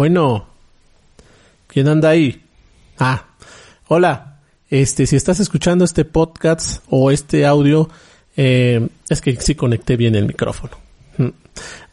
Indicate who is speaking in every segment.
Speaker 1: Bueno, ¿quién anda ahí? Ah, hola. Este, si estás escuchando este podcast o este audio, eh, es que sí conecté bien el micrófono. Mm.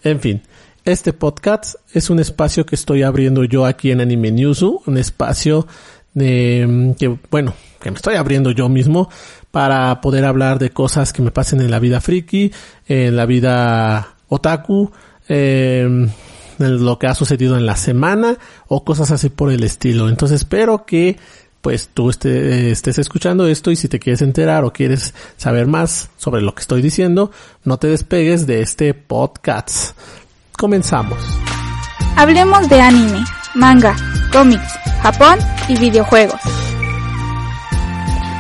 Speaker 1: En fin, este podcast es un espacio que estoy abriendo yo aquí en Anime Newsu, un espacio de, mm, que, bueno, que me estoy abriendo yo mismo para poder hablar de cosas que me pasen en la vida friki, en la vida otaku, eh, lo que ha sucedido en la semana o cosas así por el estilo. Entonces espero que pues tú estés escuchando esto y si te quieres enterar o quieres saber más sobre lo que estoy diciendo, no te despegues de este podcast. Comenzamos.
Speaker 2: Hablemos de anime, manga, cómics, Japón y videojuegos.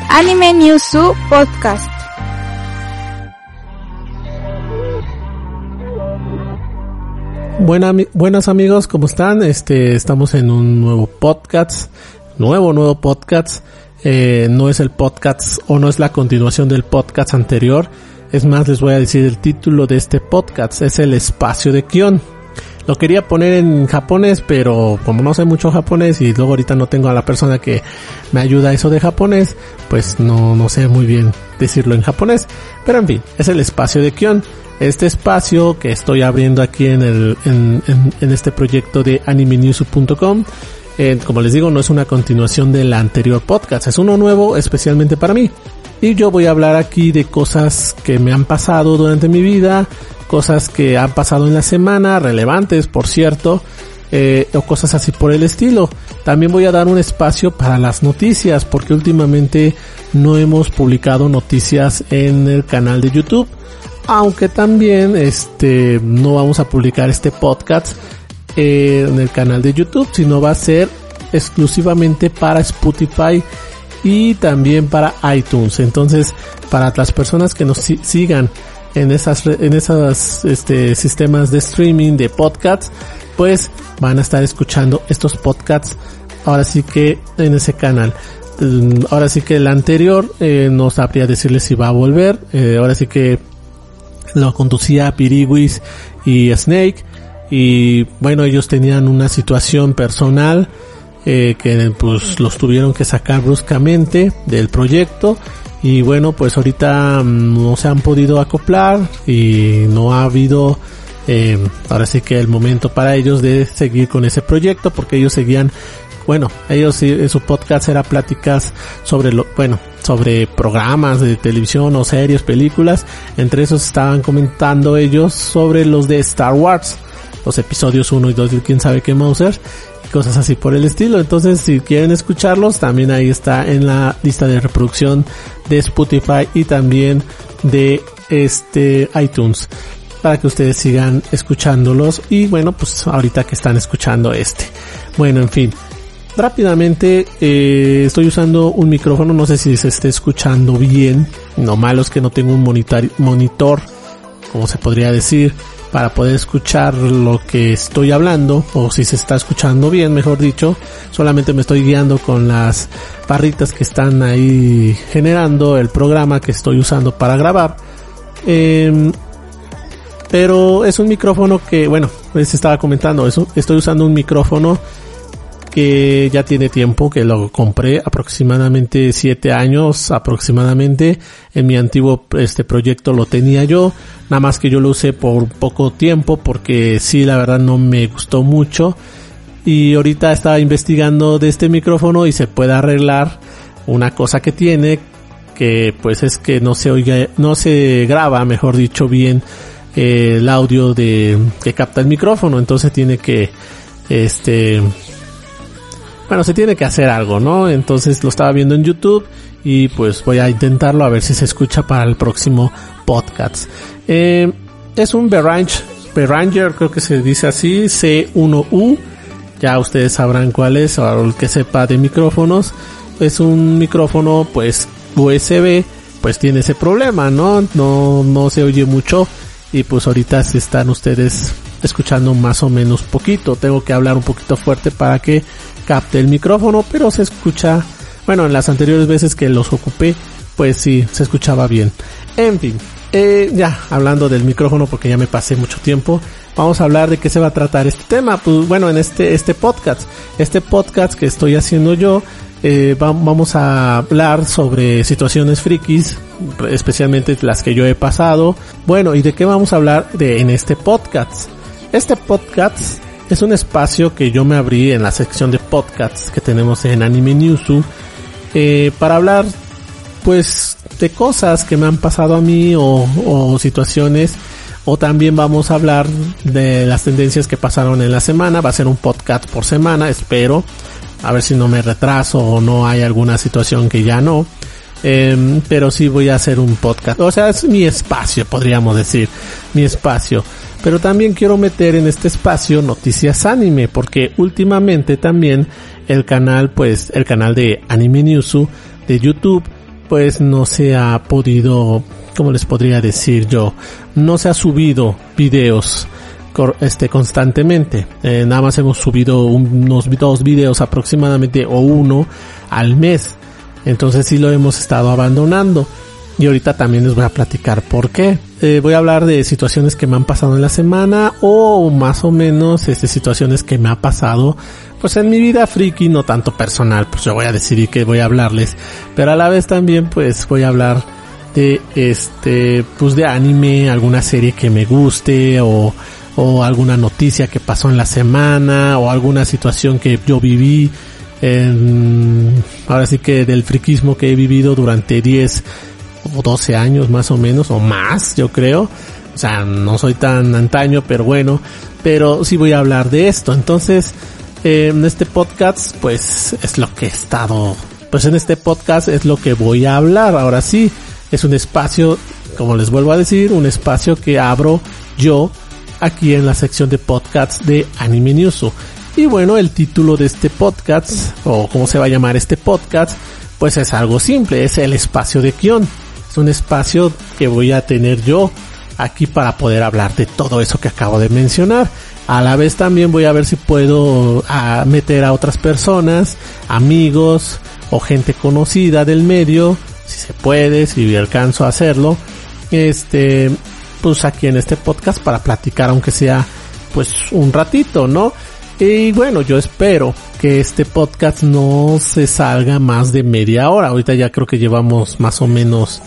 Speaker 2: Anime News Podcast.
Speaker 1: Buenas amigos, ¿cómo están? Este, estamos en un nuevo podcast, nuevo, nuevo podcast. Eh, no es el podcast o no es la continuación del podcast anterior. Es más, les voy a decir el título de este podcast, es el espacio de Kion. Lo quería poner en japonés, pero como no sé mucho japonés y luego ahorita no tengo a la persona que me ayuda a eso de japonés, pues no, no sé muy bien decirlo en japonés. Pero en fin, es el espacio de Kion este espacio que estoy abriendo aquí en, el, en, en, este proyecto de animenews.com. Eh, como les digo, no es una continuación del anterior podcast, es uno nuevo especialmente para mí. Y yo voy a hablar aquí de cosas que me han pasado durante mi vida, cosas que han pasado en la semana, relevantes por cierto, eh, o cosas así por el estilo. También voy a dar un espacio para las noticias, porque últimamente no hemos publicado noticias en el canal de YouTube aunque también este no vamos a publicar este podcast eh, en el canal de YouTube, sino va a ser exclusivamente para Spotify y también para iTunes. Entonces, para las personas que nos sigan en esas en esos este, sistemas de streaming de podcasts, pues van a estar escuchando estos podcasts ahora sí que en ese canal. Mm, ahora sí que el anterior eh, no sabría decirles si va a volver. Eh, ahora sí que lo conducía Piriwis y Snake y bueno ellos tenían una situación personal eh, que pues los tuvieron que sacar bruscamente del proyecto y bueno pues ahorita mm, no se han podido acoplar y no ha habido eh, ahora sí que el momento para ellos de seguir con ese proyecto porque ellos seguían bueno, ellos su podcast era pláticas sobre lo, bueno, sobre programas de televisión o series, películas. Entre esos estaban comentando ellos sobre los de Star Wars, los episodios 1 y 2 de quién sabe qué Mauser y cosas así por el estilo. Entonces, si quieren escucharlos, también ahí está en la lista de reproducción de Spotify y también de este iTunes para que ustedes sigan escuchándolos y bueno, pues ahorita que están escuchando este. Bueno, en fin, rápidamente eh, estoy usando un micrófono, no sé si se esté escuchando bien. No malo es que no tengo un monitor, monitor, como se podría decir, para poder escuchar lo que estoy hablando, o si se está escuchando bien, mejor dicho. Solamente me estoy guiando con las barritas que están ahí generando el programa que estoy usando para grabar. Em, pero es un micrófono que, bueno, les estaba comentando, eso, estoy usando un micrófono que ya tiene tiempo que lo compré aproximadamente siete años aproximadamente en mi antiguo este proyecto lo tenía yo nada más que yo lo usé por poco tiempo porque sí la verdad no me gustó mucho. Y ahorita estaba investigando de este micrófono y se puede arreglar una cosa que tiene que pues es que no se oiga no se graba mejor dicho bien eh, el audio de que capta el micrófono. Entonces tiene que este bueno, se tiene que hacer algo, ¿no? Entonces lo estaba viendo en YouTube y pues voy a intentarlo a ver si se escucha para el próximo podcast. Eh, es un Behringer, Ranger, creo que se dice así, C1U. Ya ustedes sabrán cuál es, o el que sepa de micrófonos. Es un micrófono pues USB, pues tiene ese problema, ¿no? No, no se oye mucho. Y pues ahorita si están ustedes escuchando más o menos poquito. Tengo que hablar un poquito fuerte para que capte el micrófono, pero se escucha, bueno, en las anteriores veces que los ocupé, pues sí, se escuchaba bien. En fin, eh, ya hablando del micrófono porque ya me pasé mucho tiempo, vamos a hablar de qué se va a tratar este tema. Pues bueno, en este, este podcast, este podcast que estoy haciendo yo, eh, vamos a hablar sobre situaciones frikis, especialmente las que yo he pasado. Bueno, ¿y de qué vamos a hablar de, en este podcast? Este podcast es un espacio que yo me abrí en la sección de podcasts que tenemos en Anime Newsu eh, para hablar pues de cosas que me han pasado a mí o, o situaciones o también vamos a hablar de las tendencias que pasaron en la semana. Va a ser un podcast por semana, espero. A ver si no me retraso o no hay alguna situación que ya no. Eh, pero sí voy a hacer un podcast. O sea, es mi espacio, podríamos decir. Mi espacio. Pero también quiero meter en este espacio noticias anime, porque últimamente también el canal, pues, el canal de Anime Newsu de YouTube, pues no se ha podido, ¿cómo les podría decir yo? No se ha subido videos este constantemente. Eh, nada más hemos subido unos dos videos aproximadamente o uno al mes. Entonces sí lo hemos estado abandonando. Y ahorita también les voy a platicar por qué. Eh, voy a hablar de situaciones que me han pasado en la semana o más o menos este, situaciones que me ha pasado pues en mi vida friki, no tanto personal, pues yo voy a decidir que voy a hablarles, pero a la vez también pues voy a hablar de este pues de anime, alguna serie que me guste o o alguna noticia que pasó en la semana o alguna situación que yo viví en, ahora sí que del friquismo que he vivido durante 10 o 12 años más o menos, o más, yo creo. O sea, no soy tan antaño, pero bueno, pero sí voy a hablar de esto. Entonces, en este podcast, pues es lo que he estado, pues en este podcast es lo que voy a hablar. Ahora sí, es un espacio, como les vuelvo a decir, un espacio que abro yo aquí en la sección de podcasts de Anime Newsu. Y bueno, el título de este podcast, o cómo se va a llamar este podcast, pues es algo simple, es el espacio de Kion un espacio que voy a tener yo aquí para poder hablar de todo eso que acabo de mencionar. A la vez también voy a ver si puedo meter a otras personas, amigos o gente conocida del medio, si se puede, si alcanzo a hacerlo, este, pues aquí en este podcast para platicar aunque sea pues un ratito, ¿no? Y bueno, yo espero que este podcast no se salga más de media hora. Ahorita ya creo que llevamos más o menos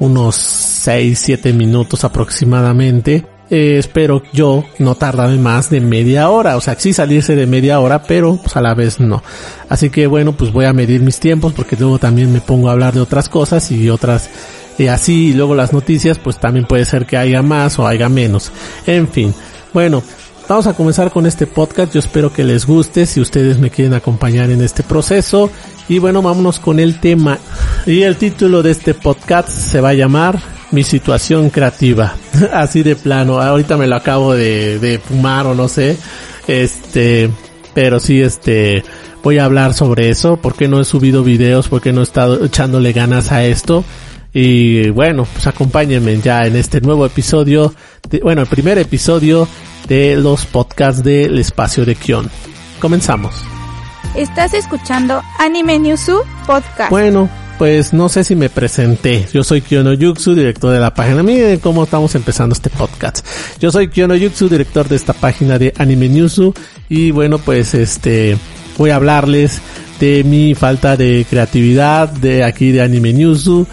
Speaker 1: unos 6, 7 minutos aproximadamente. Eh, espero yo no tardarme más de media hora, o sea, sí salirse de media hora, pero pues a la vez no. Así que bueno, pues voy a medir mis tiempos porque luego también me pongo a hablar de otras cosas y otras y así y luego las noticias pues también puede ser que haya más o haya menos. En fin, bueno, Vamos a comenzar con este podcast. Yo espero que les guste si ustedes me quieren acompañar en este proceso. Y bueno, vámonos con el tema. Y el título de este podcast se va a llamar Mi situación creativa. Así de plano. Ahorita me lo acabo de, fumar o no sé. Este, pero sí, este, voy a hablar sobre eso. porque no he subido videos? porque no he estado echándole ganas a esto? Y bueno, pues acompáñenme ya en este nuevo episodio, bueno, el primer episodio de los podcasts del espacio de Kion. Comenzamos.
Speaker 2: Estás escuchando Anime Newsu Podcast.
Speaker 1: Bueno, pues no sé si me presenté. Yo soy Kiono Yuxu, director de la página. Miren cómo estamos empezando este podcast. Yo soy Kiono Yuxu, director de esta página de Anime Newsu. Y bueno, pues este, voy a hablarles de mi falta de creatividad de aquí de Anime Newsu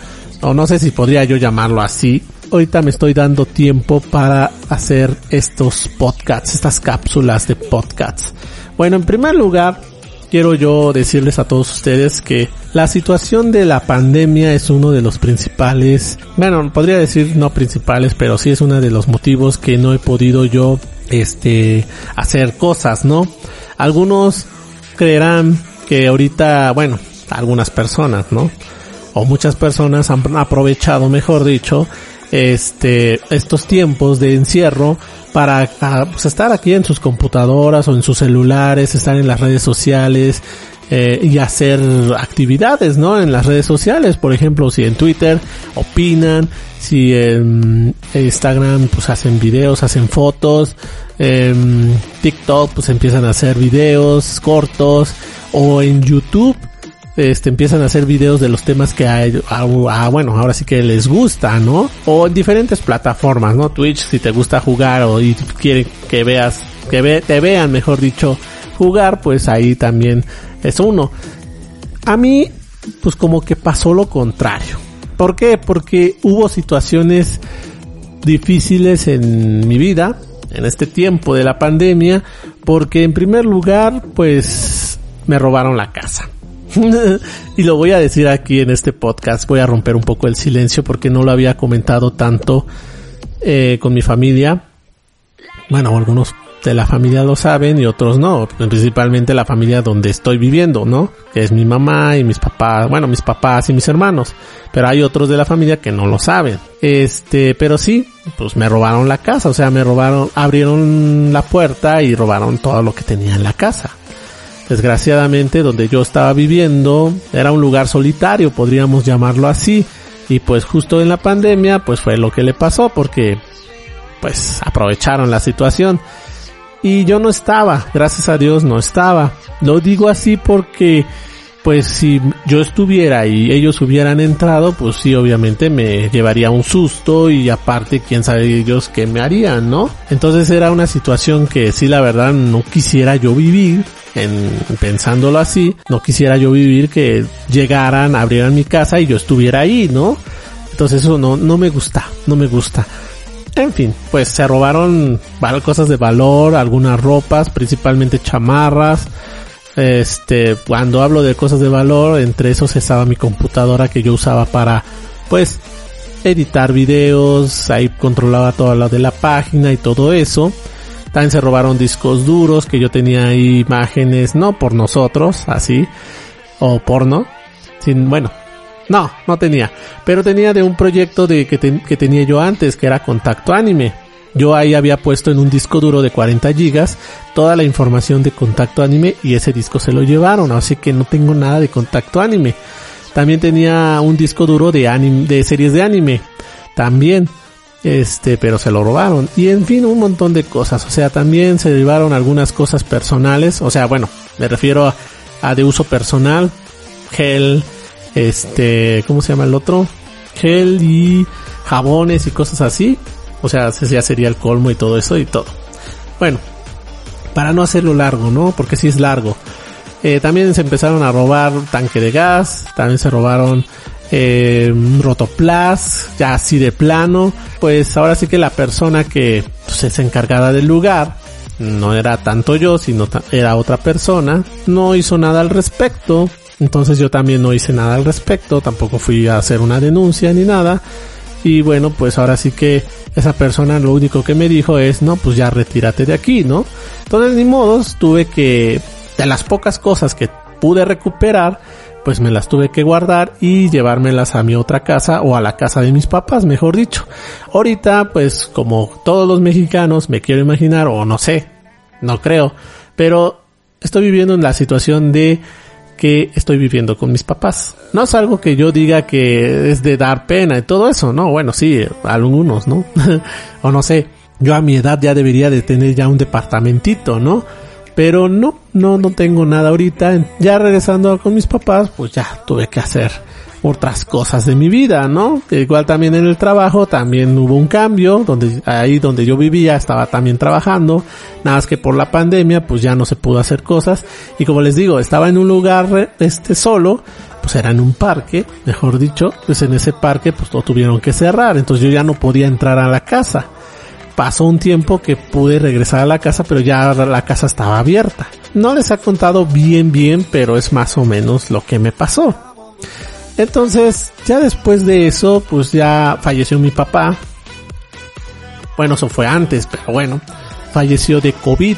Speaker 1: o no sé si podría yo llamarlo así. Ahorita me estoy dando tiempo para hacer estos podcasts, estas cápsulas de podcasts. Bueno, en primer lugar, quiero yo decirles a todos ustedes que la situación de la pandemia es uno de los principales, bueno, podría decir no principales, pero sí es uno de los motivos que no he podido yo, este, hacer cosas, ¿no? Algunos creerán que ahorita, bueno, algunas personas, ¿no? o muchas personas han aprovechado, mejor dicho, este, estos tiempos de encierro para pues, estar aquí en sus computadoras o en sus celulares, estar en las redes sociales, eh, y hacer actividades, ¿no? En las redes sociales, por ejemplo, si en Twitter opinan, si en Instagram pues hacen videos, hacen fotos, en TikTok pues empiezan a hacer videos cortos o en YouTube este, empiezan a hacer videos de los temas que hay, ah, ah, bueno, ahora sí que les gusta, ¿no? O en diferentes plataformas, ¿no? Twitch, si te gusta jugar o y quieren que veas, que ve, te vean, mejor dicho, jugar, pues ahí también es uno. A mí, pues como que pasó lo contrario. ¿Por qué? Porque hubo situaciones difíciles en mi vida, en este tiempo de la pandemia, porque en primer lugar, pues me robaron la casa. y lo voy a decir aquí en este podcast, voy a romper un poco el silencio porque no lo había comentado tanto eh, con mi familia. Bueno, algunos de la familia lo saben y otros no, principalmente la familia donde estoy viviendo, ¿no? Que es mi mamá y mis papás, bueno, mis papás y mis hermanos, pero hay otros de la familia que no lo saben. Este, pero sí, pues me robaron la casa, o sea, me robaron, abrieron la puerta y robaron todo lo que tenía en la casa. Desgraciadamente, donde yo estaba viviendo era un lugar solitario, podríamos llamarlo así, y pues justo en la pandemia, pues fue lo que le pasó porque pues aprovecharon la situación y yo no estaba, gracias a Dios no estaba. Lo digo así porque pues si yo estuviera y ellos hubieran entrado, pues sí, obviamente me llevaría un susto y aparte quién sabe ellos qué me harían, ¿no? Entonces era una situación que sí, la verdad, no quisiera yo vivir. En, pensándolo así, no quisiera yo vivir que llegaran, abrieran mi casa y yo estuviera ahí, ¿no? Entonces eso no, no me gusta, no me gusta. En fin, pues se robaron cosas de valor, algunas ropas, principalmente chamarras. Este, cuando hablo de cosas de valor, entre esos estaba mi computadora que yo usaba para, pues, editar videos, ahí controlaba todo lo de la página y todo eso. También se robaron discos duros que yo tenía ahí imágenes, no por nosotros, así, o porno, sin, bueno, no, no tenía. Pero tenía de un proyecto de que, que tenía yo antes, que era Contacto Anime. Yo ahí había puesto en un disco duro de 40 gigas toda la información de Contacto Anime y ese disco se lo llevaron, así que no tengo nada de Contacto Anime. También tenía un disco duro de anime, de series de anime. También. Este, pero se lo robaron. Y en fin, un montón de cosas. O sea, también se llevaron algunas cosas personales. O sea, bueno, me refiero a, de uso personal. Gel, este, ¿cómo se llama el otro? Gel y jabones y cosas así. O sea, ya sería el colmo y todo eso y todo. Bueno, para no hacerlo largo, ¿no? Porque si es largo. Eh, también se empezaron a robar tanque de gas, también se robaron eh, rotoplas, ya así de plano. Pues ahora sí que la persona que pues, es encargada del lugar, no era tanto yo, sino era otra persona, no hizo nada al respecto. Entonces yo también no hice nada al respecto, tampoco fui a hacer una denuncia ni nada. Y bueno, pues ahora sí que esa persona lo único que me dijo es, no, pues ya retírate de aquí, ¿no? Entonces ni modos, tuve que, de las pocas cosas que pude recuperar, pues me las tuve que guardar y llevármelas a mi otra casa o a la casa de mis papás, mejor dicho. Ahorita, pues como todos los mexicanos, me quiero imaginar, o no sé, no creo, pero estoy viviendo en la situación de que estoy viviendo con mis papás. No es algo que yo diga que es de dar pena y todo eso, ¿no? Bueno, sí, algunos, ¿no? o no sé, yo a mi edad ya debería de tener ya un departamentito, ¿no? Pero no, no, no tengo nada ahorita. Ya regresando con mis papás, pues ya tuve que hacer otras cosas de mi vida, ¿no? Igual también en el trabajo también hubo un cambio, donde ahí donde yo vivía estaba también trabajando, nada más que por la pandemia pues ya no se pudo hacer cosas y como les digo, estaba en un lugar este solo, pues era en un parque, mejor dicho, pues en ese parque pues lo tuvieron que cerrar, entonces yo ya no podía entrar a la casa. Pasó un tiempo que pude regresar a la casa, pero ya la casa estaba abierta. No les ha contado bien bien, pero es más o menos lo que me pasó. Entonces, ya después de eso, pues ya falleció mi papá. Bueno, eso fue antes, pero bueno, falleció de COVID.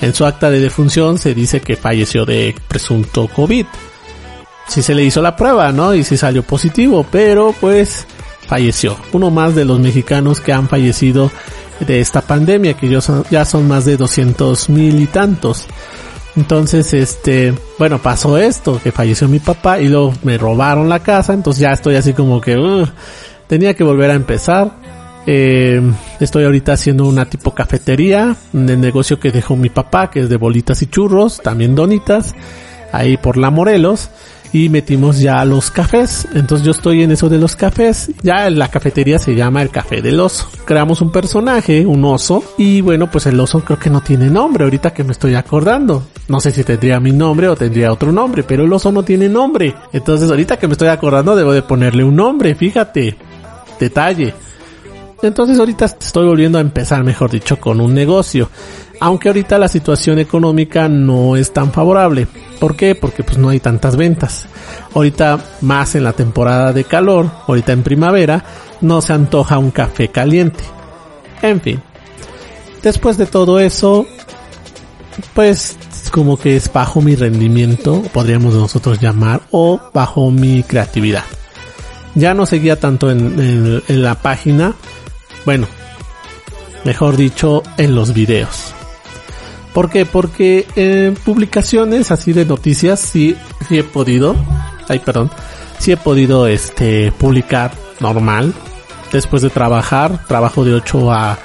Speaker 1: En su acta de defunción se dice que falleció de presunto COVID. Si se le hizo la prueba, ¿no? Y si salió positivo, pero pues falleció. Uno más de los mexicanos que han fallecido de esta pandemia, que yo ya son más de 200 mil y tantos. Entonces, este, bueno, pasó esto, que falleció mi papá y luego me robaron la casa, entonces ya estoy así como que, uh, tenía que volver a empezar. Eh, estoy ahorita haciendo una tipo cafetería, el negocio que dejó mi papá, que es de bolitas y churros, también donitas, ahí por la Morelos y metimos ya los cafés. Entonces yo estoy en eso de los cafés. Ya la cafetería se llama el café del oso. Creamos un personaje, un oso, y bueno, pues el oso creo que no tiene nombre ahorita que me estoy acordando. No sé si tendría mi nombre o tendría otro nombre, pero el oso no tiene nombre. Entonces ahorita que me estoy acordando debo de ponerle un nombre, fíjate. Detalle. Entonces ahorita estoy volviendo a empezar, mejor dicho, con un negocio. Aunque ahorita la situación económica no es tan favorable. ¿Por qué? Porque pues no hay tantas ventas. Ahorita más en la temporada de calor, ahorita en primavera, no se antoja un café caliente. En fin. Después de todo eso, pues como que es bajo mi rendimiento, podríamos nosotros llamar, o bajo mi creatividad. Ya no seguía tanto en, en la página, bueno, mejor dicho, en los videos. ¿Por qué? Porque en publicaciones así de noticias sí, sí he podido, ay perdón, sí he podido este publicar normal después de trabajar, trabajo de 8 a,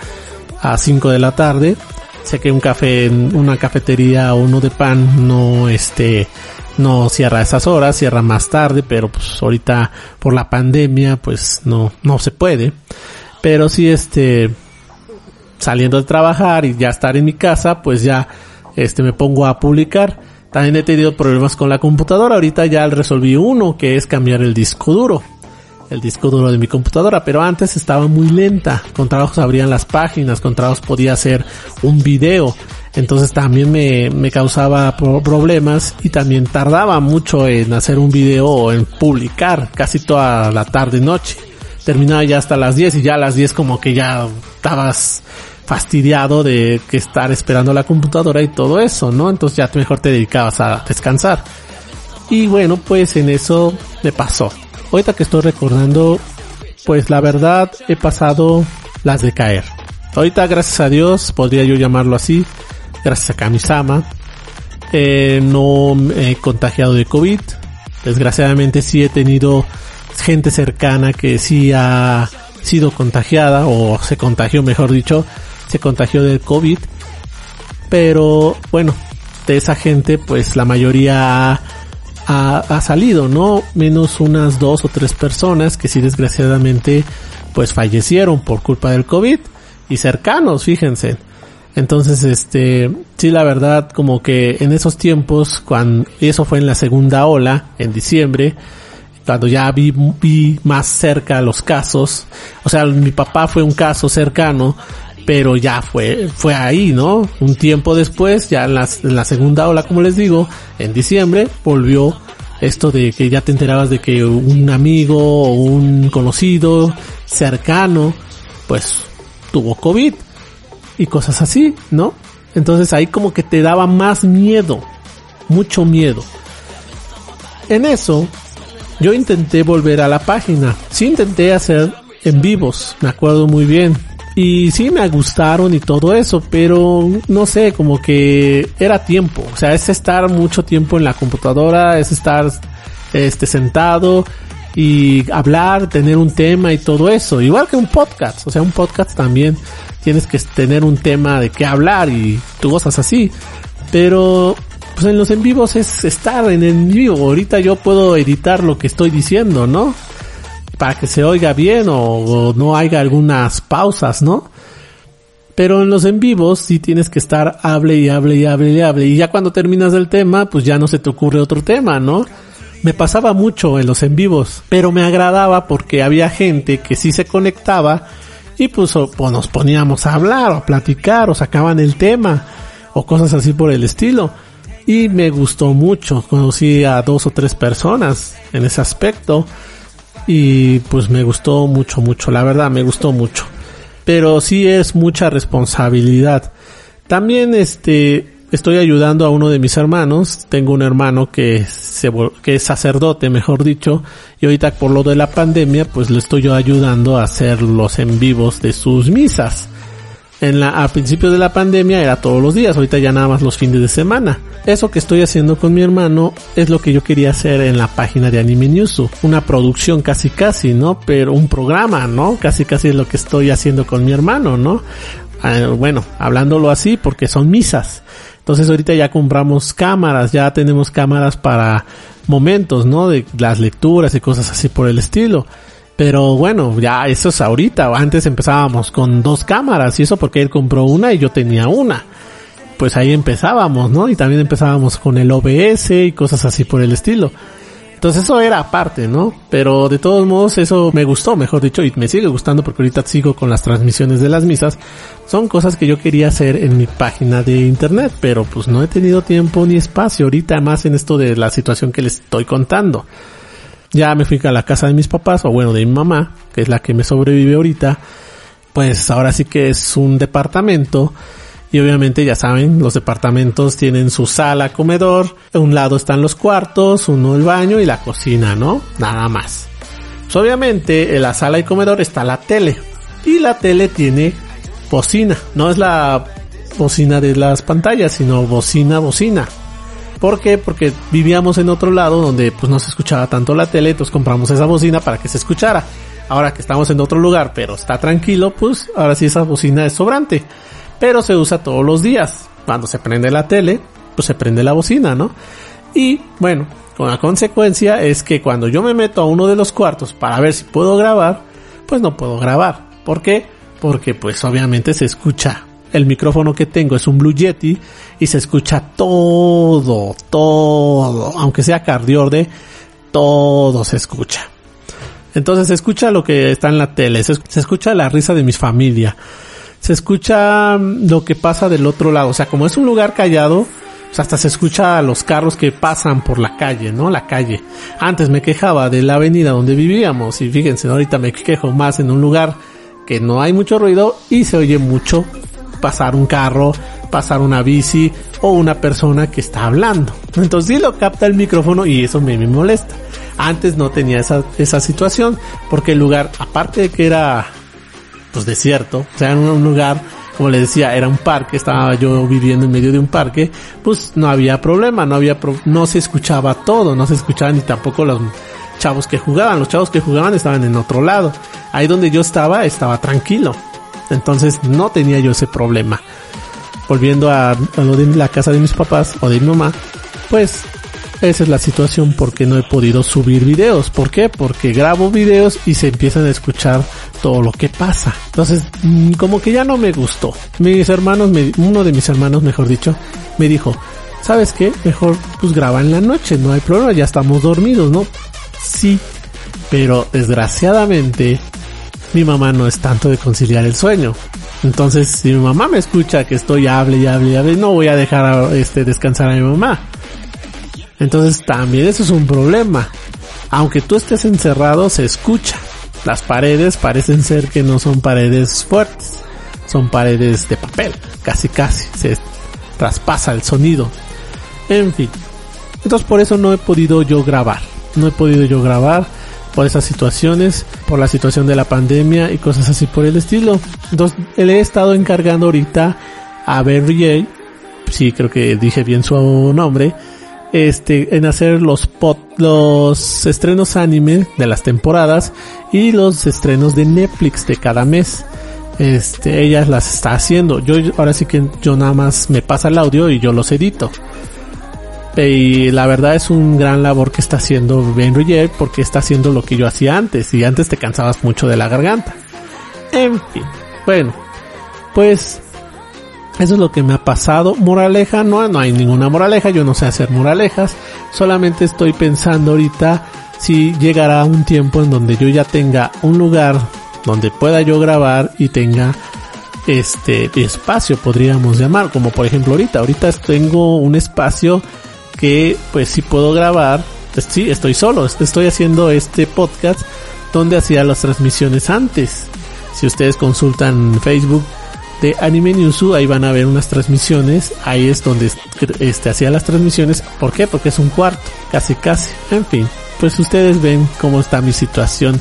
Speaker 1: a 5 de la tarde. Sé que un café en una cafetería o uno de pan no este no cierra a esas horas, cierra más tarde, pero pues ahorita por la pandemia pues no no se puede. Pero sí este saliendo de trabajar y ya estar en mi casa, pues ya este me pongo a publicar. También he tenido problemas con la computadora. Ahorita ya resolví uno que es cambiar el disco duro. El disco duro de mi computadora, pero antes estaba muy lenta. Con trabajos abrían las páginas, con trabajos podía hacer un video. Entonces también me, me causaba problemas y también tardaba mucho en hacer un video o en publicar casi toda la tarde y noche. Terminaba ya hasta las 10 y ya a las 10 como que ya estabas fastidiado de que estar esperando la computadora y todo eso, ¿no? Entonces ya mejor te dedicabas a descansar. Y bueno, pues en eso me pasó. Ahorita que estoy recordando, pues la verdad he pasado las de caer. Ahorita gracias a Dios, podría yo llamarlo así, gracias a Kamisama, eh, no he contagiado de COVID. Desgraciadamente sí he tenido gente cercana que sí ha sido contagiada o se contagió mejor dicho se contagió del COVID. Pero bueno, de esa gente pues la mayoría ha, ha, salido, ¿no? Menos unas dos o tres personas que sí desgraciadamente pues fallecieron por culpa del COVID y cercanos, fíjense. Entonces, este, sí, la verdad, como que en esos tiempos, cuando, y eso fue en la segunda ola, en diciembre, cuando ya vi, vi más cerca los casos, o sea, mi papá fue un caso cercano, pero ya fue, fue ahí, ¿no? Un tiempo después, ya en la, en la segunda ola, como les digo, en diciembre, volvió esto de que ya te enterabas de que un amigo o un conocido cercano, pues tuvo COVID y cosas así, ¿no? Entonces ahí como que te daba más miedo, mucho miedo. En eso, yo intenté volver a la página, sí intenté hacer en vivos, me acuerdo muy bien, y sí me gustaron y todo eso, pero no sé, como que era tiempo. O sea, es estar mucho tiempo en la computadora, es estar este sentado y hablar, tener un tema y todo eso. Igual que un podcast. O sea, un podcast también tienes que tener un tema de qué hablar y tú cosas así. Pero pues en los en vivos es estar en el vivo. Ahorita yo puedo editar lo que estoy diciendo, ¿no? para que se oiga bien o, no haya algunas pausas, ¿no? Pero en los en vivos sí tienes que estar hable y hable y hable y hable. Y ya cuando terminas el tema, pues ya no se te ocurre otro tema, ¿no? Me pasaba mucho en los en vivos, pero me agradaba porque había gente que sí se conectaba y pues, pues nos poníamos a hablar o a platicar o sacaban el tema o cosas así por el estilo. Y me gustó mucho, conocí a dos o tres personas en ese aspecto y pues me gustó mucho, mucho, la verdad me gustó mucho. Pero sí es mucha responsabilidad. También este estoy ayudando a uno de mis hermanos, tengo un hermano que se que es sacerdote, mejor dicho, y ahorita por lo de la pandemia, pues le estoy yo ayudando a hacer los en vivos de sus misas. En la, a principios de la pandemia era todos los días, ahorita ya nada más los fines de semana. Eso que estoy haciendo con mi hermano es lo que yo quería hacer en la página de Anime Newsu. Una producción casi casi, ¿no? Pero un programa, ¿no? Casi casi es lo que estoy haciendo con mi hermano, ¿no? Ah, bueno, hablándolo así porque son misas. Entonces ahorita ya compramos cámaras, ya tenemos cámaras para momentos, ¿no? De las lecturas y cosas así por el estilo. Pero bueno, ya eso es ahorita. Antes empezábamos con dos cámaras y eso porque él compró una y yo tenía una. Pues ahí empezábamos, ¿no? Y también empezábamos con el OBS y cosas así por el estilo. Entonces eso era aparte, ¿no? Pero de todos modos eso me gustó, mejor dicho, y me sigue gustando porque ahorita sigo con las transmisiones de las misas. Son cosas que yo quería hacer en mi página de internet, pero pues no he tenido tiempo ni espacio ahorita más en esto de la situación que les estoy contando. Ya me fui a la casa de mis papás, o bueno, de mi mamá, que es la que me sobrevive ahorita. Pues ahora sí que es un departamento. Y obviamente ya saben, los departamentos tienen su sala, comedor. A un lado están los cuartos, uno el baño y la cocina, ¿no? Nada más. Pues obviamente en la sala y comedor está la tele. Y la tele tiene bocina. No es la bocina de las pantallas, sino bocina, bocina. ¿Por qué? Porque vivíamos en otro lado donde pues no se escuchaba tanto la tele, entonces compramos esa bocina para que se escuchara. Ahora que estamos en otro lugar, pero está tranquilo, pues ahora sí esa bocina es sobrante. Pero se usa todos los días. Cuando se prende la tele, pues se prende la bocina, ¿no? Y bueno, con la consecuencia es que cuando yo me meto a uno de los cuartos para ver si puedo grabar, pues no puedo grabar. ¿Por qué? Porque pues obviamente se escucha el micrófono que tengo es un Blue Yeti y se escucha todo, todo, aunque sea cardiorde, todo se escucha. Entonces se escucha lo que está en la tele, se, escucha la risa de mi familia, se escucha mm, lo que pasa del otro lado, o sea, como es un lugar callado, hasta se escucha los carros que pasan por la calle, ¿no? La calle. Antes me quejaba de la avenida donde vivíamos y fíjense, ahorita me quejo más en un lugar que no hay mucho ruido y se oye mucho pasar un carro, pasar una bici o una persona que está hablando. Entonces sí lo capta el micrófono y eso me, me molesta. Antes no tenía esa, esa situación porque el lugar, aparte de que era pues desierto, o sea, un, lugar como les decía, era un parque, estaba yo viviendo en medio de un parque, pues no había problema, no había no se escuchaba todo, no se escuchaba ni tampoco los chavos que jugaban, los chavos que jugaban estaban en otro lado. Ahí donde yo estaba, estaba tranquilo. Entonces no tenía yo ese problema. Volviendo a, lo de la casa de mis papás o de mi mamá, pues esa es la situación porque no he podido subir videos. ¿Por qué? Porque grabo videos y se empiezan a escuchar todo lo que pasa. Entonces, mm, como que ya no me gustó. Mis hermanos, uno de mis hermanos, mejor dicho, me dijo, ¿sabes qué? Mejor pues graba en la noche, no hay problema, ya estamos dormidos, ¿no? Sí, pero desgraciadamente mi mamá no es tanto de conciliar el sueño. Entonces, si mi mamá me escucha que estoy hable y hable y hable, no voy a dejar este descansar a mi mamá. Entonces, también eso es un problema. Aunque tú estés encerrado, se escucha. Las paredes parecen ser que no son paredes fuertes. Son paredes de papel. Casi casi. Se traspasa el sonido. En fin. Entonces por eso no he podido yo grabar. No he podido yo grabar por esas situaciones, por la situación de la pandemia y cosas así por el estilo. Entonces, le he estado encargando ahorita a Berry J, sí creo que dije bien su nombre, este, en hacer los pot, los estrenos anime de las temporadas y los estrenos de Netflix de cada mes. Este, ella las está haciendo. Yo, ahora sí que yo nada más me pasa el audio y yo los edito. Y la verdad es un gran labor que está haciendo Ben Roger porque está haciendo lo que yo hacía antes y antes te cansabas mucho de la garganta. En fin, bueno, pues eso es lo que me ha pasado. Moraleja, no, no hay ninguna moraleja, yo no sé hacer moralejas, solamente estoy pensando ahorita si llegará un tiempo en donde yo ya tenga un lugar donde pueda yo grabar y tenga este espacio podríamos llamar como por ejemplo ahorita ahorita tengo un espacio que pues si puedo grabar, pues, sí, estoy solo, estoy haciendo este podcast donde hacía las transmisiones antes. Si ustedes consultan Facebook de Anime Newsu, ahí van a ver unas transmisiones, ahí es donde este hacía las transmisiones, ¿por qué? Porque es un cuarto, casi casi, en fin, pues ustedes ven cómo está mi situación.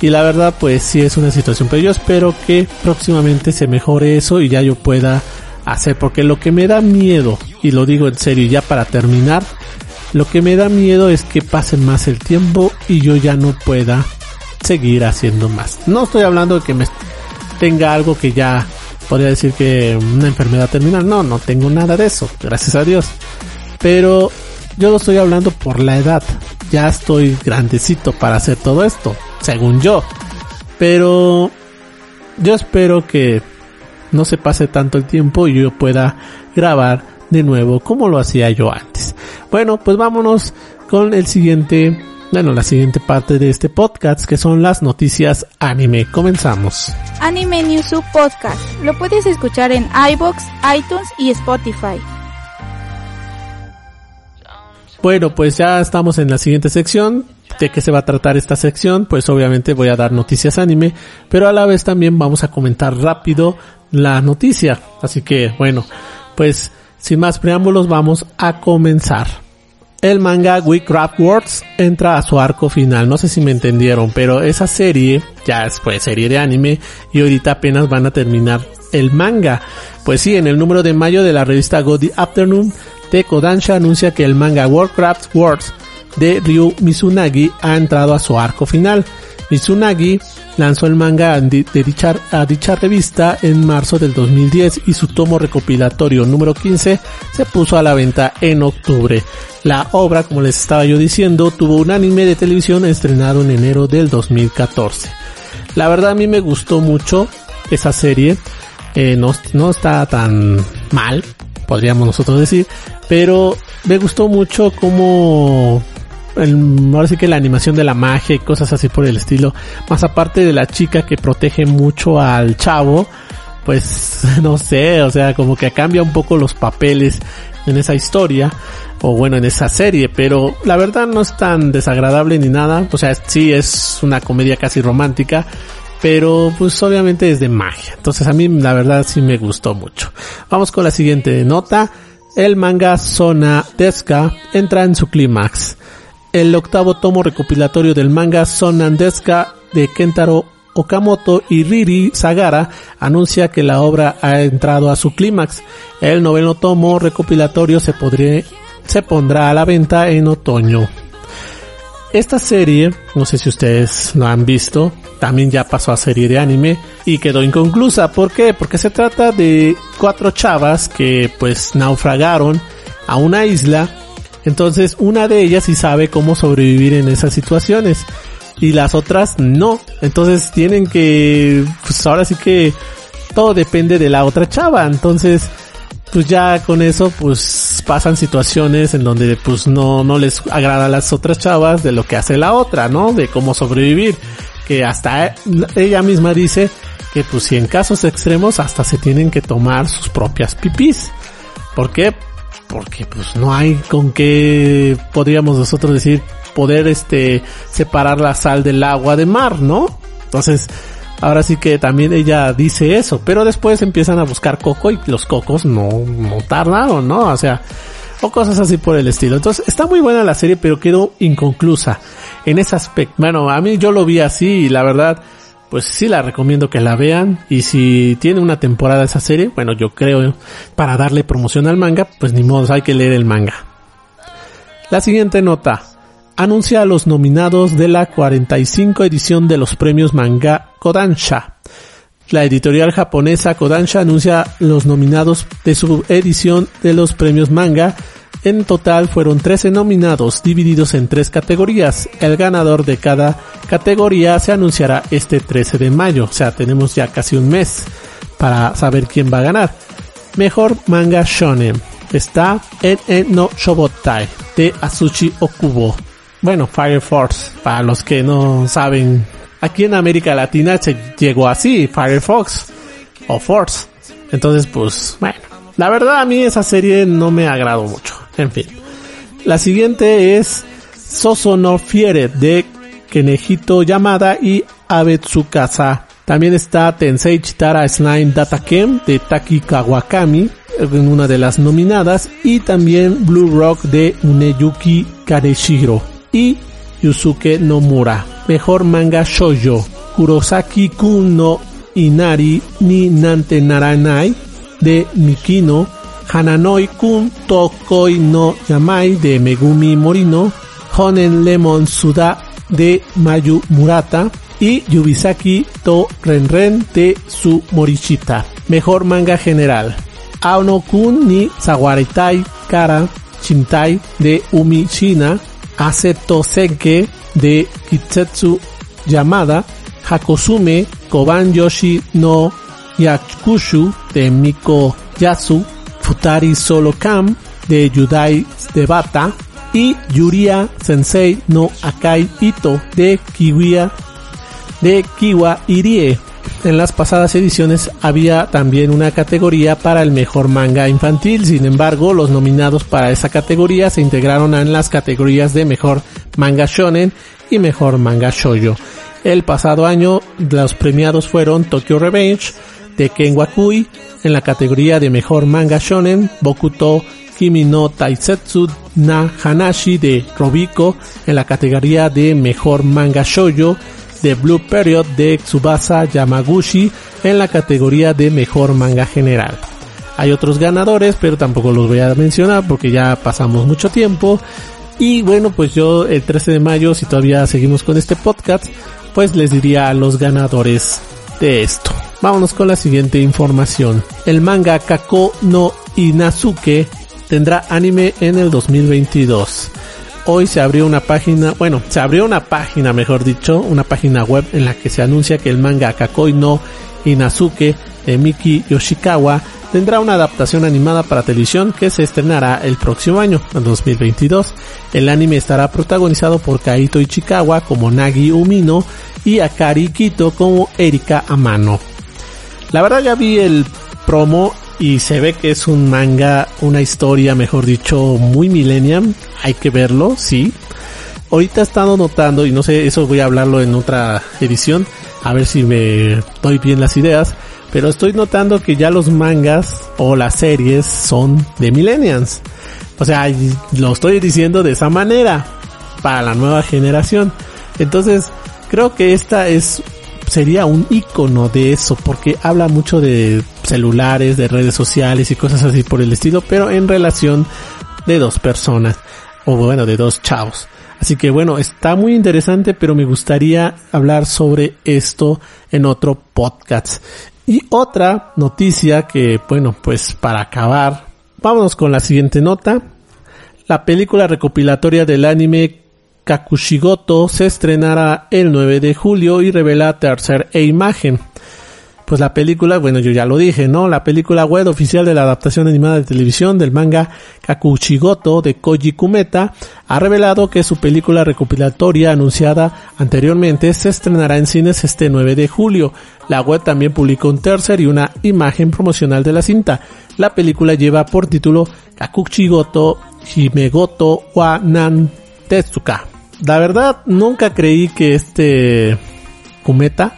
Speaker 1: Y la verdad pues sí es una situación, pero yo espero que próximamente se mejore eso y ya yo pueda hacer, porque lo que me da miedo, y lo digo en serio ya para terminar, lo que me da miedo es que pase más el tiempo y yo ya no pueda seguir haciendo más. No estoy hablando de que me tenga algo que ya podría decir que una enfermedad terminal. No, no tengo nada de eso, gracias a Dios. Pero yo lo estoy hablando por la edad. Ya estoy grandecito para hacer todo esto, según yo. Pero yo espero que no se pase tanto el tiempo y yo pueda grabar de nuevo como lo hacía yo antes. Bueno, pues vámonos con el siguiente bueno, la siguiente parte de este podcast que son las noticias anime. Comenzamos.
Speaker 2: Anime News Podcast. Lo puedes escuchar en iBox, iTunes y Spotify.
Speaker 1: Bueno, pues ya estamos en la siguiente sección. ¿De qué se va a tratar esta sección? Pues obviamente voy a dar noticias anime, pero a la vez también vamos a comentar rápido la noticia. Así que bueno, pues sin más preámbulos vamos a comenzar el manga We Craft Words entra a su arco final. No sé si me entendieron, pero esa serie ya fue serie de anime y ahorita apenas van a terminar el manga. Pues sí, en el número de mayo de la revista God Afternoon, de Kodansha anuncia que el manga Warcraft Words de Ryu Mizunagi ha entrado a su arco final. Mizunagi lanzó el manga de dicha, a dicha revista en marzo del 2010 y su tomo recopilatorio número 15 se puso a la venta en octubre. La obra, como les estaba yo diciendo, tuvo un anime de televisión estrenado en enero del 2014. La verdad a mí me gustó mucho esa serie. Eh, no, no está tan mal, podríamos nosotros decir, pero me gustó mucho como el, ahora sí que la animación de la magia y cosas así por el estilo. Más aparte de la chica que protege mucho al chavo, pues no sé, o sea, como que cambia un poco los papeles en esa historia o bueno en esa serie, pero la verdad no es tan desagradable ni nada, o sea, sí es una comedia casi romántica, pero pues obviamente es de magia. Entonces a mí la verdad sí me gustó mucho. Vamos con la siguiente nota. El manga Zona Deska entra en su clímax el octavo tomo recopilatorio del manga Sonandeska de Kentaro Okamoto y Riri Sagara anuncia que la obra ha entrado a su clímax. El noveno tomo recopilatorio se, se pondrá a la venta en otoño. Esta serie, no sé si ustedes lo han visto, también ya pasó a serie de anime y quedó inconclusa. ¿Por qué? Porque se trata de cuatro chavas que pues naufragaron a una isla entonces, una de ellas sí sabe cómo sobrevivir en esas situaciones y las otras no. Entonces, tienen que, pues ahora sí que todo depende de la otra chava. Entonces, pues ya con eso, pues pasan situaciones en donde pues no, no les agrada a las otras chavas de lo que hace la otra, ¿no? De cómo sobrevivir. Que hasta ella misma dice que pues si en casos extremos hasta se tienen que tomar sus propias pipís. ¿Por qué? Porque pues no hay con qué podríamos nosotros decir poder este separar la sal del agua de mar, ¿no? Entonces, ahora sí que también ella dice eso, pero después empiezan a buscar coco y los cocos no, no tardaron, ¿no? O sea, o cosas así por el estilo. Entonces, está muy buena la serie, pero quedó inconclusa en ese aspecto. Bueno, a mí yo lo vi así la verdad, pues sí la recomiendo que la vean y si tiene una temporada esa serie, bueno yo creo para darle promoción al manga, pues ni modo, hay que leer el manga. La siguiente nota anuncia a los nominados de la 45 edición de los premios manga Kodansha. La editorial japonesa Kodansha anuncia los nominados de su edición de los premios manga en total fueron 13 nominados divididos en tres categorías. El ganador de cada categoría se anunciará este 13 de mayo. O sea, tenemos ya casi un mes para saber quién va a ganar. Mejor manga shonen. Está en no Shobotai de Asuchi Okubo. Bueno, Fire Force, para los que no saben, aquí en América Latina se llegó así, Fire Fox o Force. Entonces, pues, bueno, la verdad a mí esa serie no me agradó mucho. En fin. La siguiente es Sosono Fiere de Kenejito Yamada y Abetsukasa. También está Tensei Chitara Slime Datakem de Taki Kawakami en una de las nominadas y también Blue Rock de Uneyuki Kareshiro y Yusuke Nomura. Mejor Manga Shoujo. Kurosaki Kun no Inari ni Nante Naranai de Mikino. Hananoi Kun Tokoi no Yamai de Megumi Morino. Honen Lemon Suda de Mayu Murata y Yubisaki to Renren de Su Morichita. Mejor manga general. Aono Kun ni Sawaritai Kara Shintai de Umi Shina. Aseto Senke de Kitsetsu Yamada. Hakosume Koban Yoshi no Yakushu de Miko Yasu. Futari Solo Kam de Yudai Debata y Yuria Sensei no Akai Ito de Kiwiya de Kiwa Irie. En las pasadas ediciones había también una categoría para el mejor manga infantil, sin embargo los nominados para esa categoría se integraron en las categorías de mejor manga shonen y mejor manga shoujo. El pasado año los premiados fueron Tokyo Revenge de Ken Wakui en la categoría de mejor manga shonen, Bokuto Kimi no Taisetsu na Hanashi de Robiko en la categoría de mejor manga shoujo, The Blue Period de Tsubasa Yamaguchi en la categoría de mejor manga general. Hay otros ganadores, pero tampoco los voy a mencionar porque ya pasamos mucho tiempo. Y bueno, pues yo el 13 de mayo, si todavía seguimos con este podcast, pues les diría a los ganadores de esto. Vámonos con la siguiente información. El manga Kako no Inazuke tendrá anime en el 2022. Hoy se abrió una página, bueno, se abrió una página, mejor dicho, una página web en la que se anuncia que el manga Kakoi no Inazuke de Miki Yoshikawa tendrá una adaptación animada para televisión que se estrenará el próximo año, en 2022. El anime estará protagonizado por Kaito Ichikawa como Nagi Umino y Akari Kito como Erika Amano. La verdad ya vi el promo y se ve que es un manga, una historia, mejor dicho, muy millennium. Hay que verlo, sí. Ahorita he estado notando, y no sé, eso voy a hablarlo en otra edición, a ver si me doy bien las ideas, pero estoy notando que ya los mangas o las series son de millennials. O sea, lo estoy diciendo de esa manera, para la nueva generación. Entonces, creo que esta es sería un icono de eso porque habla mucho de celulares, de redes sociales y cosas así por el estilo, pero en relación de dos personas o bueno, de dos chavos. Así que bueno, está muy interesante, pero me gustaría hablar sobre esto en otro podcast. Y otra noticia que, bueno, pues para acabar, vámonos con la siguiente nota. La película recopilatoria del anime Kakushigoto se estrenará el 9 de julio y revela tercer e imagen. Pues la película, bueno, yo ya lo dije, ¿no? La película web oficial de la adaptación animada de televisión del manga Kakushigoto de Koji Kumeta ha revelado que su película recopilatoria anunciada anteriormente se estrenará en cines este 9 de julio. La web también publicó un tercer y una imagen promocional de la cinta. La película lleva por título Kakushigoto Himegoto wa Nan Tetsuka. La verdad, nunca creí que este Kumeta,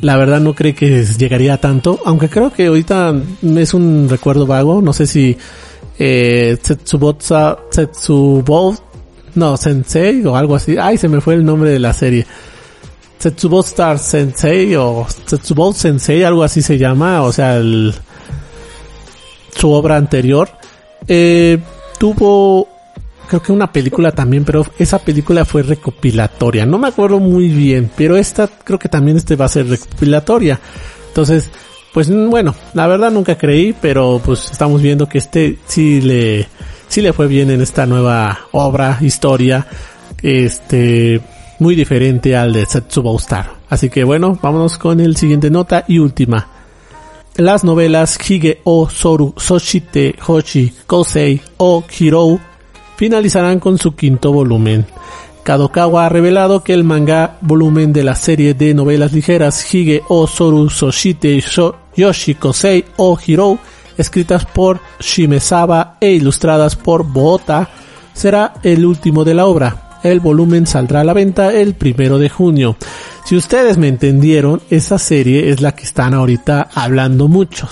Speaker 1: la verdad no creí que llegaría tanto, aunque creo que ahorita es un recuerdo vago, no sé si eh, Tsetsubotsa, Tetsubo, no, Sensei o algo así, ay se me fue el nombre de la serie. Star Sensei o Tetsubot Sensei, algo así se llama, o sea, el, su obra anterior, eh, tuvo creo que una película también, pero esa película fue recopilatoria. No me acuerdo muy bien, pero esta creo que también este va a ser recopilatoria. Entonces, pues bueno, la verdad nunca creí, pero pues estamos viendo que este sí le, sí le fue bien en esta nueva obra, historia, este, muy diferente al de Setsubo Star. Así que bueno, vámonos con el siguiente nota y última. Las novelas Hige o Soru, Soshite, Hoshi, Kosei o Hirou finalizarán con su quinto volumen. Kadokawa ha revelado que el manga volumen de la serie de novelas ligeras Hige o Soru Soshite Yoshi Kosei o Hiro, escritas por Shimesawa e ilustradas por Boota, será el último de la obra. El volumen saldrá a la venta el primero de junio. Si ustedes me entendieron, esa serie es la que están ahorita hablando mucho.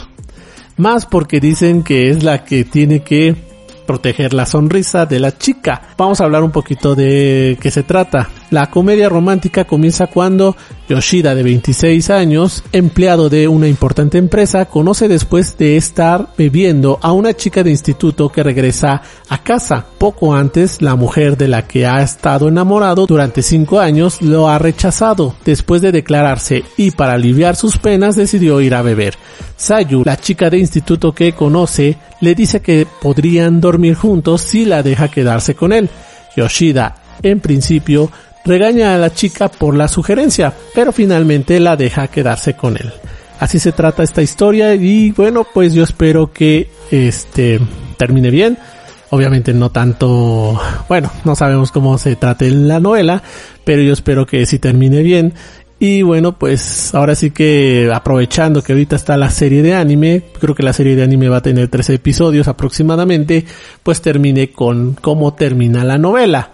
Speaker 1: Más porque dicen que es la que tiene que proteger la sonrisa de la chica. Vamos a hablar un poquito de qué se trata. La comedia romántica comienza cuando Yoshida, de 26 años, empleado de una importante empresa, conoce después de estar bebiendo a una chica de instituto que regresa a casa. Poco antes, la mujer de la que ha estado enamorado durante 5 años lo ha rechazado. Después de declararse y para aliviar sus penas decidió ir a beber. Sayu, la chica de instituto que conoce, le dice que podrían dormir juntos si la deja quedarse con él. Yoshida, en principio, regaña a la chica por la sugerencia, pero finalmente la deja quedarse con él. Así se trata esta historia y bueno, pues yo espero que este termine bien. Obviamente no tanto, bueno, no sabemos cómo se trate la novela, pero yo espero que sí termine bien. Y bueno, pues ahora sí que aprovechando que ahorita está la serie de anime, creo que la serie de anime va a tener 13 episodios aproximadamente, pues termine con cómo termina la novela.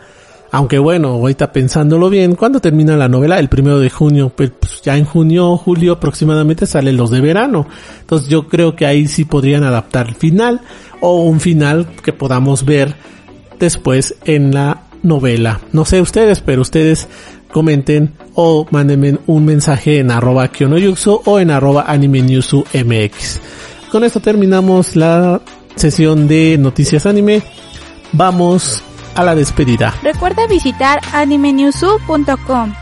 Speaker 1: Aunque bueno, ahorita pensándolo bien, ¿cuándo termina la novela? El primero de junio, pues, pues ya en junio, julio aproximadamente salen los de verano. Entonces yo creo que ahí sí podrían adaptar el final o un final que podamos ver después en la novela. No sé ustedes, pero ustedes comenten o mándenme un mensaje en arroba kionoyuxu o en arroba anime mx. Con esto terminamos la sesión de noticias anime. Vamos a la despedida.
Speaker 2: Recuerda visitar animenewsu.com.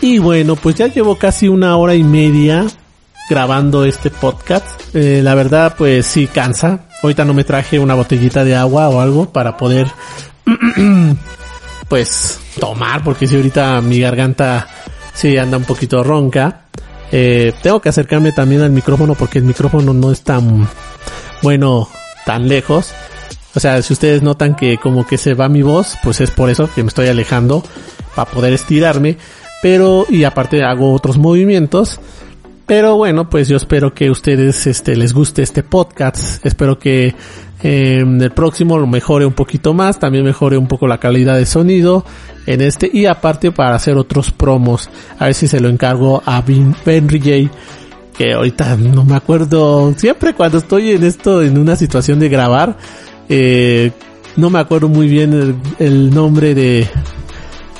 Speaker 1: Y bueno, pues ya llevo casi una hora y media grabando este podcast. Eh, la verdad, pues sí cansa. Ahorita no me traje una botellita de agua o algo para poder, pues, tomar, porque si ahorita mi garganta sí anda un poquito ronca. Eh, tengo que acercarme también al micrófono porque el micrófono no es tan bueno, tan lejos. O sea, si ustedes notan que como que se va mi voz, pues es por eso que me estoy alejando para poder estirarme. Pero, y aparte hago otros movimientos. Pero bueno, pues yo espero que ustedes este, les guste este podcast. Espero que eh, el próximo lo mejore un poquito más. También mejore un poco la calidad de sonido en este. Y aparte para hacer otros promos. A ver si se lo encargo a Ben J que ahorita no me acuerdo, siempre cuando estoy en esto, en una situación de grabar, eh, no me acuerdo muy bien el, nombre de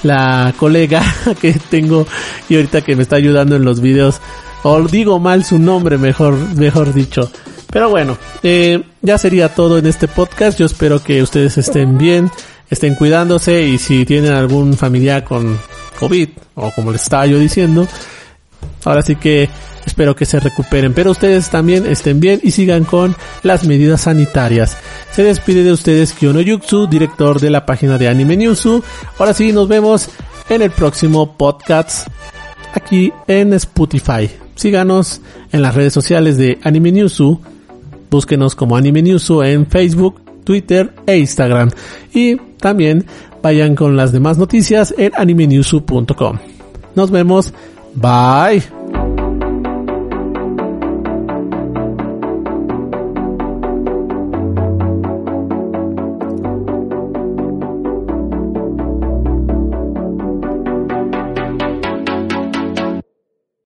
Speaker 1: la colega que tengo y ahorita que me está ayudando en los videos, o digo mal su nombre, mejor, mejor dicho. Pero bueno, eh, ya sería todo en este podcast. Yo espero que ustedes estén bien, estén cuidándose y si tienen algún familiar con COVID o como les estaba yo diciendo, ahora sí que Espero que se recuperen, pero ustedes también estén bien y sigan con las medidas sanitarias. Se despide de ustedes Kyono Yuksu, director de la página de Anime Newsu. Ahora sí, nos vemos en el próximo podcast aquí en Spotify. Síganos en las redes sociales de Anime Newsu. Búsquenos como Anime Newsu en Facebook, Twitter e Instagram. Y también vayan con las demás noticias en animenewsu.com. Nos vemos. Bye.